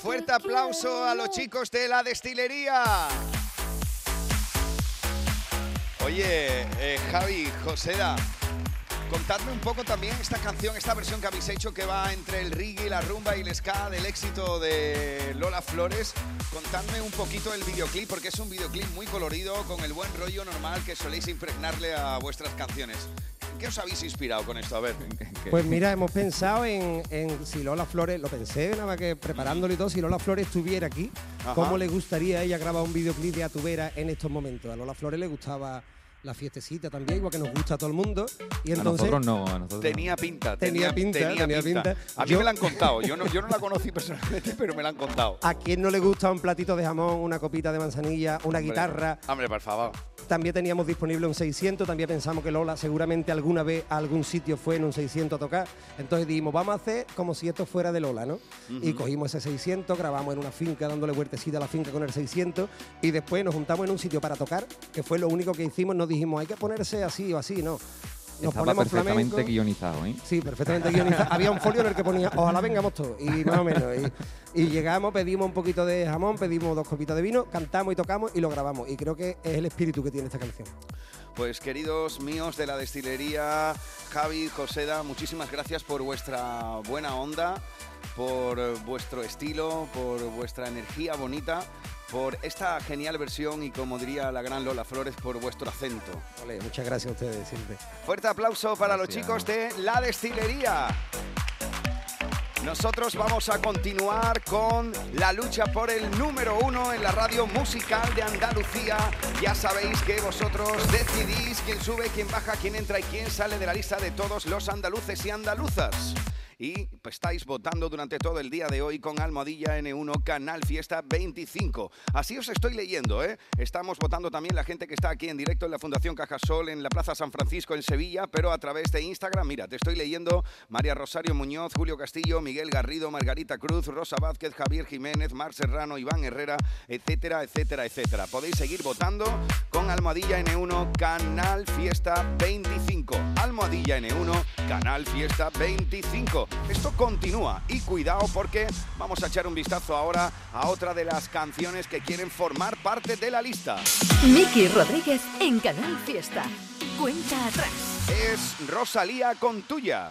Fuerte aplauso a los chicos de la destilería. Oye, eh, Javi, Joseda, contadme un poco también esta canción, esta versión que habéis hecho que va entre el reggae, la rumba y el ska del éxito de Lola Flores. Contadme un poquito el videoclip, porque es un videoclip muy colorido, con el buen rollo normal que soléis impregnarle a vuestras canciones. ¿En qué os habéis inspirado con esto? A ver. Pues mira, hemos pensado en, en si Lola Flores, lo pensé nada más que preparándolo y todo, si Lola Flores estuviera aquí, Ajá. ¿cómo le gustaría a ella grabar un videoclip de Atubera en estos momentos? A Lola Flores le gustaba la fiestecita también, igual que nos gusta a todo el mundo. Y A entonces, nosotros no, a nosotros Tenía pinta, Tenía pinta, tenía pinta. A mí Yo- me la han contado. Yo no, yo no la conocí personalmente, pero me la han contado. ¿A quién no le gusta un platito de jamón, una copita de manzanilla, una Hombre, guitarra? Hombre, por favor. También teníamos disponible un 600, también pensamos que Lola seguramente alguna vez a algún sitio fue en un 600 a tocar. Entonces dijimos, vamos a hacer como si esto fuera de Lola, ¿no? Y cogimos ese 600, grabamos en una finca dándole vueltecita a la finca con el 600 y después nos juntamos en un sitio para tocar, que fue lo único que hicimos. Dijimos, hay que ponerse así o así, ¿no? Nos Estaba ponemos perfectamente flamenco. guionizado, ¿eh? Sí, perfectamente guionizado. Había un folio en el que ponía, ojalá vengamos todos, y más o menos. Y, y llegamos, pedimos un poquito de jamón, pedimos dos copitas de vino, cantamos y tocamos y lo grabamos. Y creo que es el espíritu que tiene esta canción. Pues queridos míos de la destilería, Javi, Joseda, muchísimas gracias por vuestra buena onda, por vuestro estilo, por vuestra energía bonita, por esta genial versión y como diría la gran Lola Flores, por vuestro acento. Vale, muchas gracias a ustedes siempre. Fuerte aplauso para los chicos de la destilería. Nosotros vamos a continuar con la lucha por el número uno en la radio musical de Andalucía. Ya sabéis que vosotros decidís quién sube, quién baja, quién entra y quién sale de la lista de todos los andaluces y andaluzas. Y pues, estáis votando durante todo el día de hoy con Almohadilla N1 Canal Fiesta 25. Así os estoy leyendo, ¿eh? Estamos votando también la gente que está aquí en directo en la Fundación Cajasol, en la Plaza San Francisco, en Sevilla, pero a través de Instagram. Mira, te estoy leyendo María Rosario Muñoz, Julio Castillo, Miguel Garrido, Margarita Cruz, Rosa Vázquez, Javier Jiménez, Mar Serrano, Iván Herrera, etcétera, etcétera, etcétera. Podéis seguir votando con Almohadilla N1 Canal Fiesta 25. Almohadilla N1 Canal Fiesta 25. Esto continúa y cuidado porque vamos a echar un vistazo ahora a otra de las canciones que quieren formar parte de la lista. Miki Rodríguez en Canal Fiesta. Cuenta atrás. Es Rosalía con tuya.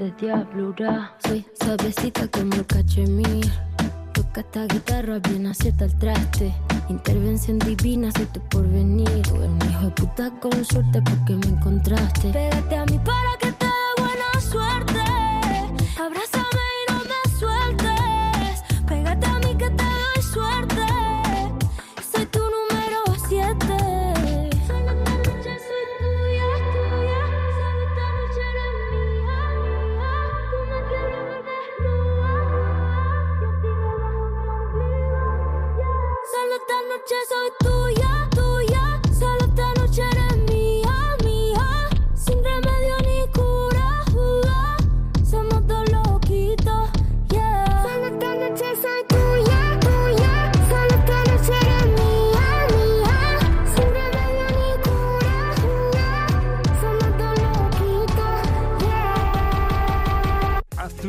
de diablura. Soy suavecita como el cachemir. Toca esta guitarra bien acierta el traste. Intervención divina,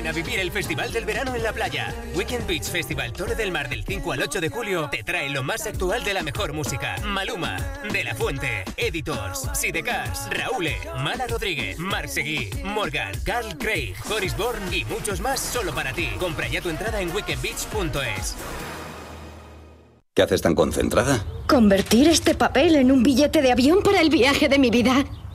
Ven a vivir el Festival del Verano en la playa. Weekend Beach Festival Torre del Mar del 5 al 8 de julio te trae lo más actual de la mejor música. Maluma, De La Fuente, Editors, Sidecars, Raúl, Mala Rodríguez, Marc Seguí, Morgan, Carl Craig, Horace Bourne y muchos más solo para ti. Compra ya tu entrada en weekendbeach.es. ¿Qué haces tan concentrada? Convertir este papel en un billete de avión para el viaje de mi vida.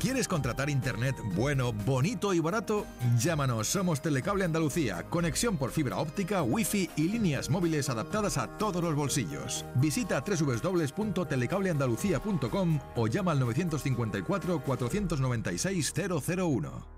¿Quieres contratar internet bueno, bonito y barato? Llámanos, somos Telecable Andalucía, conexión por fibra óptica, wifi y líneas móviles adaptadas a todos los bolsillos. Visita www.telecableandalucía.com o llama al 954 496 001.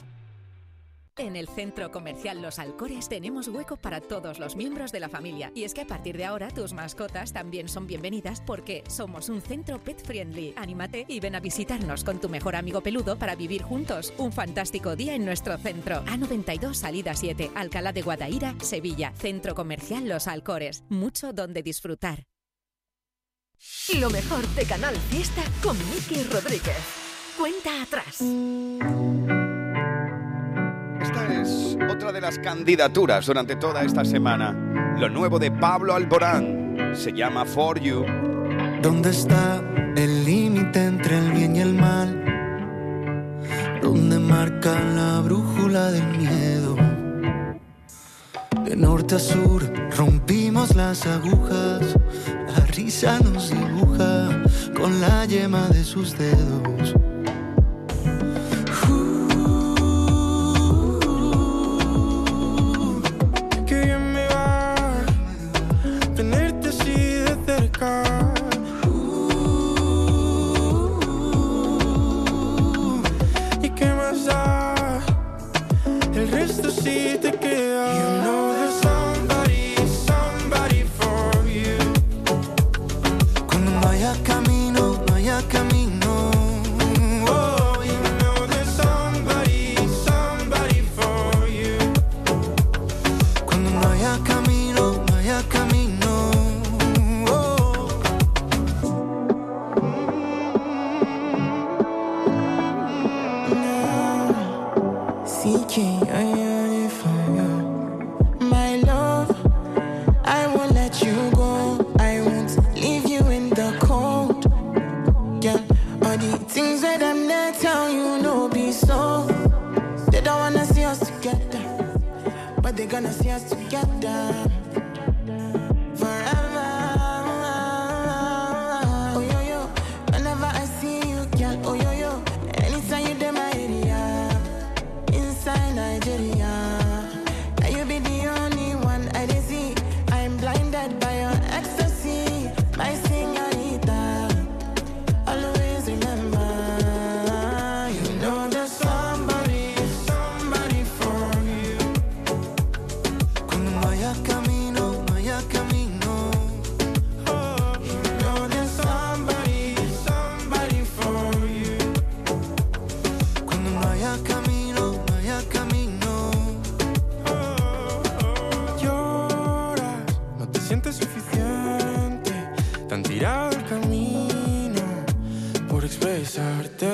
En el Centro Comercial Los Alcores tenemos hueco para todos los miembros de la familia. Y es que a partir de ahora tus mascotas también son bienvenidas porque somos un centro pet friendly. Anímate y ven a visitarnos con tu mejor amigo peludo para vivir juntos un fantástico día en nuestro centro. A92 Salida 7, Alcalá de Guadaira, Sevilla. Centro Comercial Los Alcores. Mucho donde disfrutar. Lo mejor de Canal Fiesta con Miki Rodríguez. Cuenta atrás. Esta es otra de las candidaturas durante toda esta semana. Lo nuevo de Pablo Alborán se llama For You. ¿Dónde está el límite entre el bien y el mal? ¿Dónde marca la brújula del miedo? De norte a sur rompimos las agujas, la risa nos dibuja con la yema de sus dedos.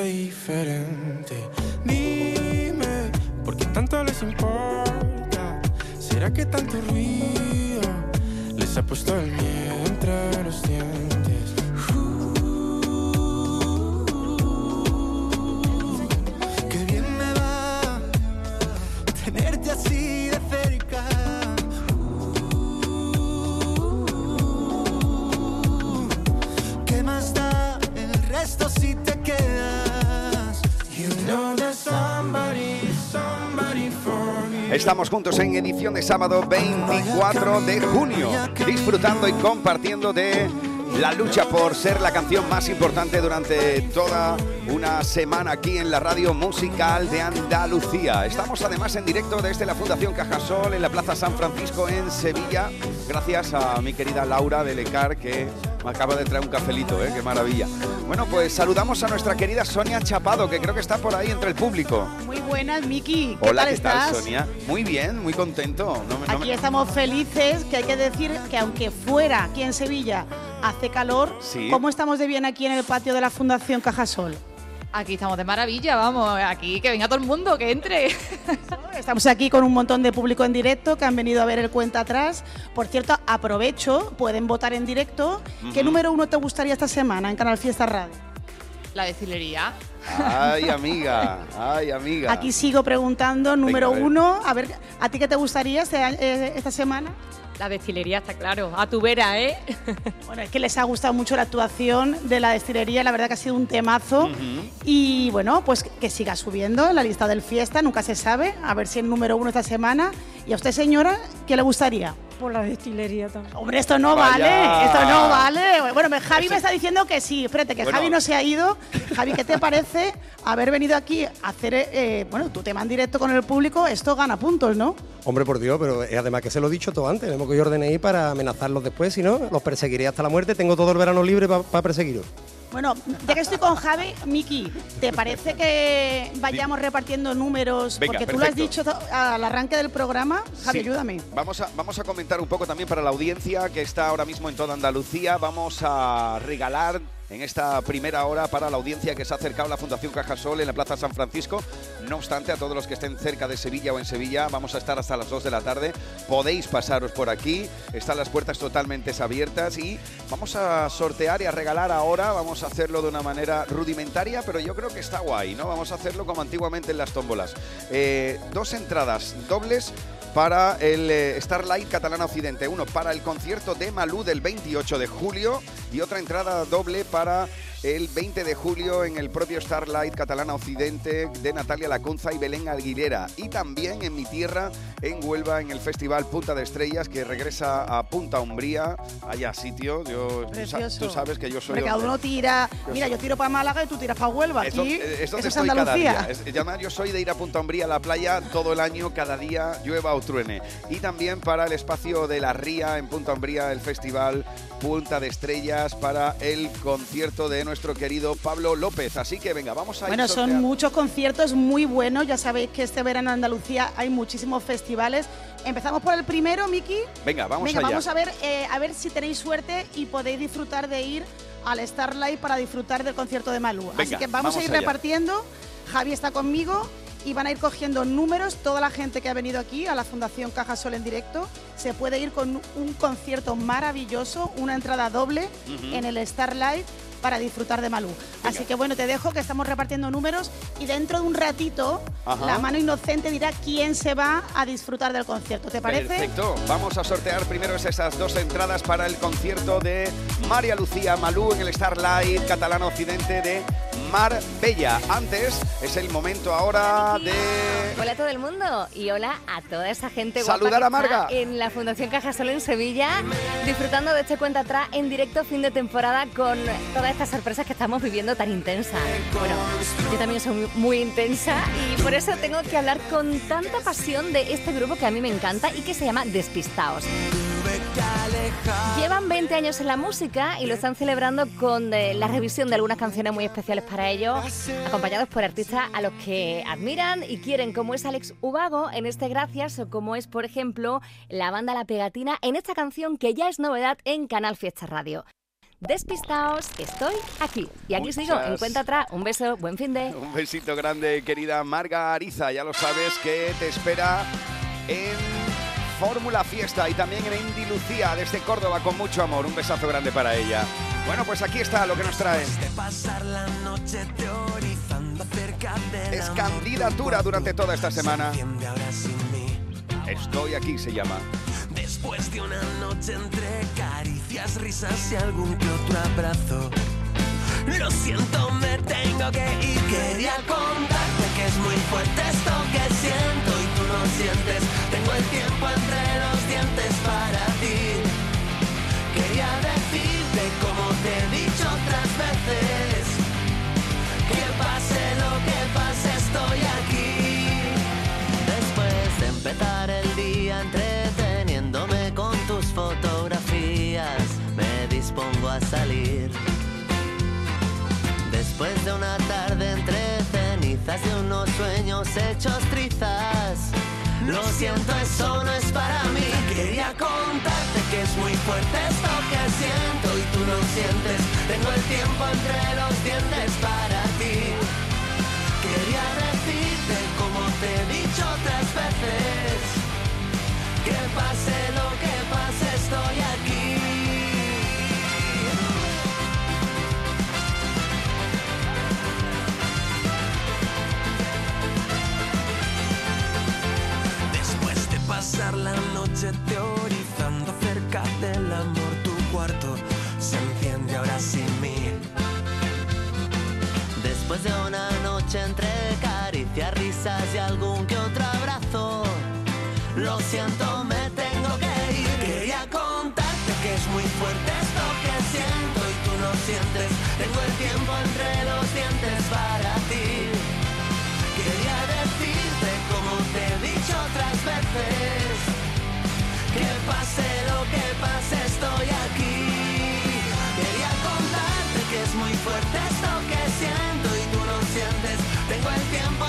Diferente. Dime, ¿por qué tanto les importa? ¿Será que tanto ruido les ha puesto el miedo entre los dientes? Estamos juntos en edición de sábado 24 de junio, disfrutando y compartiendo de la lucha por ser la canción más importante durante toda una semana aquí en la radio musical de Andalucía. Estamos además en directo desde la Fundación Cajasol en la Plaza San Francisco en Sevilla, gracias a mi querida Laura de Lecar que me acaba de traer un cafelito, ¿eh? qué maravilla. Bueno, pues saludamos a nuestra querida Sonia Chapado, que creo que está por ahí entre el público. Muy buenas, Miki. ¿Qué Hola, tal ¿qué estás? tal, Sonia? Muy bien, muy contento. No me- Aquí estamos felices, que hay que decir que aunque fuera aquí en Sevilla hace calor, Sí. ¿cómo estamos de bien aquí en el patio de la Fundación Cajasol? Aquí estamos de maravilla, vamos, aquí que venga todo el mundo, que entre. Estamos aquí con un montón de público en directo que han venido a ver el cuenta atrás. Por cierto, aprovecho, pueden votar en directo. ¿Qué número uno te gustaría esta semana en Canal Fiesta Radio? La destilería. Ay, amiga, ay, amiga. Aquí sigo preguntando, número a uno, a ver, ¿a ti qué te gustaría este eh, esta semana? La destilería está claro, a tu vera, ¿eh? Bueno, es que les ha gustado mucho la actuación de la destilería, la verdad que ha sido un temazo. Y bueno, pues que siga subiendo en la lista del fiesta, nunca se sabe, a ver si el número uno esta semana. ¿Y a usted, señora, qué le gustaría? Por la destilería también. Hombre, esto no Vaya. vale, esto no vale. Bueno, me- Javi me está diciendo que sí. Espérate, que Bueno. Javi no se ha ido. Javi, ¿qué te parece haber venido aquí a hacer, eh, bueno, tu tema en directo con el público? Esto gana puntos, ¿no? Hombre, por Dios, pero eh, además que se lo he dicho todo antes. Tenemos que ir DNI para amenazarlos después, si no, los perseguiré hasta la muerte. Tengo todo el verano libre para perseguiros. Bueno, ya que estoy con Javi, Miki, ¿te parece que vayamos repartiendo números? Venga, Porque tú lo has dicho al arranque del programa. Javi, Sí. ayúdame. Vamos a, vamos a comentar un poco también para la audiencia que está ahora mismo en toda Andalucía. Vamos a regalar en esta primera hora para la audiencia que se ha acercado a la Fundación Cajasol en la Plaza San Francisco. No obstante, a todos los que estén cerca de Sevilla o en Sevilla, vamos a estar hasta las 2 de la tarde. Podéis pasaros por aquí, están las puertas totalmente abiertas y vamos a sortear y a regalar ahora. Vamos a hacerlo de una manera rudimentaria, pero yo creo que está guay, ¿no? Vamos a hacerlo como antiguamente en las tómbolas. Eh, dos entradas dobles para el eh, Starlight Catalana Occidente. Uno para el concierto de Malú del 28 de julio y otra entrada doble para para el 20 de julio en el propio Starlight Catalana Occidente de Natalia Lacunza y Belén Aguilera. Y también en mi tierra, en Huelva, en el Festival Punta de Estrellas, que regresa a Punta Umbría. Allá sitio, yo, tú sa- Precioso. tú sabes que yo soy... Hombre, cada uno tira. Yo Mira, soy- yo tiro para Málaga y tú tiras para Huelva. Es, Aquí, donde- es eso es estoy cada Andalucía. día. Es- además, yo soy de ir a Punta Umbría a la playa todo el año, cada día, llueva o truene. Y también para el espacio de la Ría en Punta Umbría, el festival Punta de Estrellas, para el concierto de nuestro querido Pablo López. Así que venga, vamos a ir Bueno, son sorteando. muchos conciertos muy buenos. Ya sabéis que este verano en Andalucía hay muchísimos festivales. Empezamos por el primero, Miki. Venga, vamos Venga, allá. vamos a ver, eh, a ver si tenéis suerte y podéis disfrutar de ir al Starlight para disfrutar del concierto de Malú. Así Venga, que vamos, a vamos ir allá. repartiendo. Javi está conmigo y van a ir cogiendo números. Toda la gente que ha venido aquí a la Fundación Caja Sol en directo se puede ir con un concierto maravilloso, una entrada doble Ujú. en el Starlight para disfrutar de Malú. Así que bueno, te dejo que estamos repartiendo números y dentro de un ratito Ajá. la mano inocente dirá quién se va a disfrutar del concierto. ¿Te parece? Perfecto. Vamos a sortear primero esas dos entradas para el concierto de María Lucía Malú en el Starlight Catalana Occidente de Mar Bella. Antes es el momento ahora de Hola a todo el mundo y hola a toda esa gente guapa Saludar a Marga. en la Fundación Cajasol en Sevilla, disfrutando de este cuenta atrás en directo fin de temporada con todas estas sorpresas que estamos viviendo tan intensas. Bueno, yo también soy muy, muy intensa y por eso tengo que hablar con tanta pasión de este grupo que a mí me encanta y que se llama Despistaos. Llevan 20 años en la música y lo están celebrando con eh, la revisión de algunas canciones muy especiales para ellos, acompañados por artistas a los que admiran y quieren, como es Alex Ubago en este Gracias o como es, por ejemplo, la banda La Pegatina en esta canción que ya es novedad en Canal Fiesta Radio. Despistaos, estoy aquí. Y aquí sigo, en Muchas- cuenta atrás. Un beso, buen fin de. Un besito grande, querida Marga Ariza. Ya lo sabes que te espera en Fórmula Fiesta y también en Indy Lucía desde Córdoba con mucho amor. Un besazo grande para ella. Bueno, pues aquí está lo que nos trae. Es candidatura durante toda esta semana. Estoy aquí se llama. Después de una noche entre caricias, risas y algún que otro abrazo. Lo siento, me tengo que ir. Quería contarte que es muy fuerte esto que siento Tengo el tiempo entre los dientes para ti. Quería decirte como te he dicho otras veces. Que pase lo que pase, estoy aquí. Después de empezar el día entreteniéndome con tus fotografías, me dispongo a salir. Después de una tarde entre cenizas y unos sueños hechos trizas. Lo siento, eso no es para mí. Quería contarte que es muy fuerte esto que siento y tú no sientes. Tengo el tiempo entre los dientes para ti. Quería decirte como te he dicho otras veces. Que pase lo que pase, estoy aquí. Pasar la noche teorizando acerca del amor, tu cuarto se enciende ahora sin mí. Después de una noche entre caricias, risas y algún que otro abrazo, lo siento, me tengo que ir. Quería contarte que es muy fuerte esto que siento y tú no sientes. Tengo el tiempo entre los dientes para ti. Otras veces. Que pase lo que pase, estoy aquí. Quería contarte que es muy fuerte esto que siento y tú no sientes. Tengo el tiempo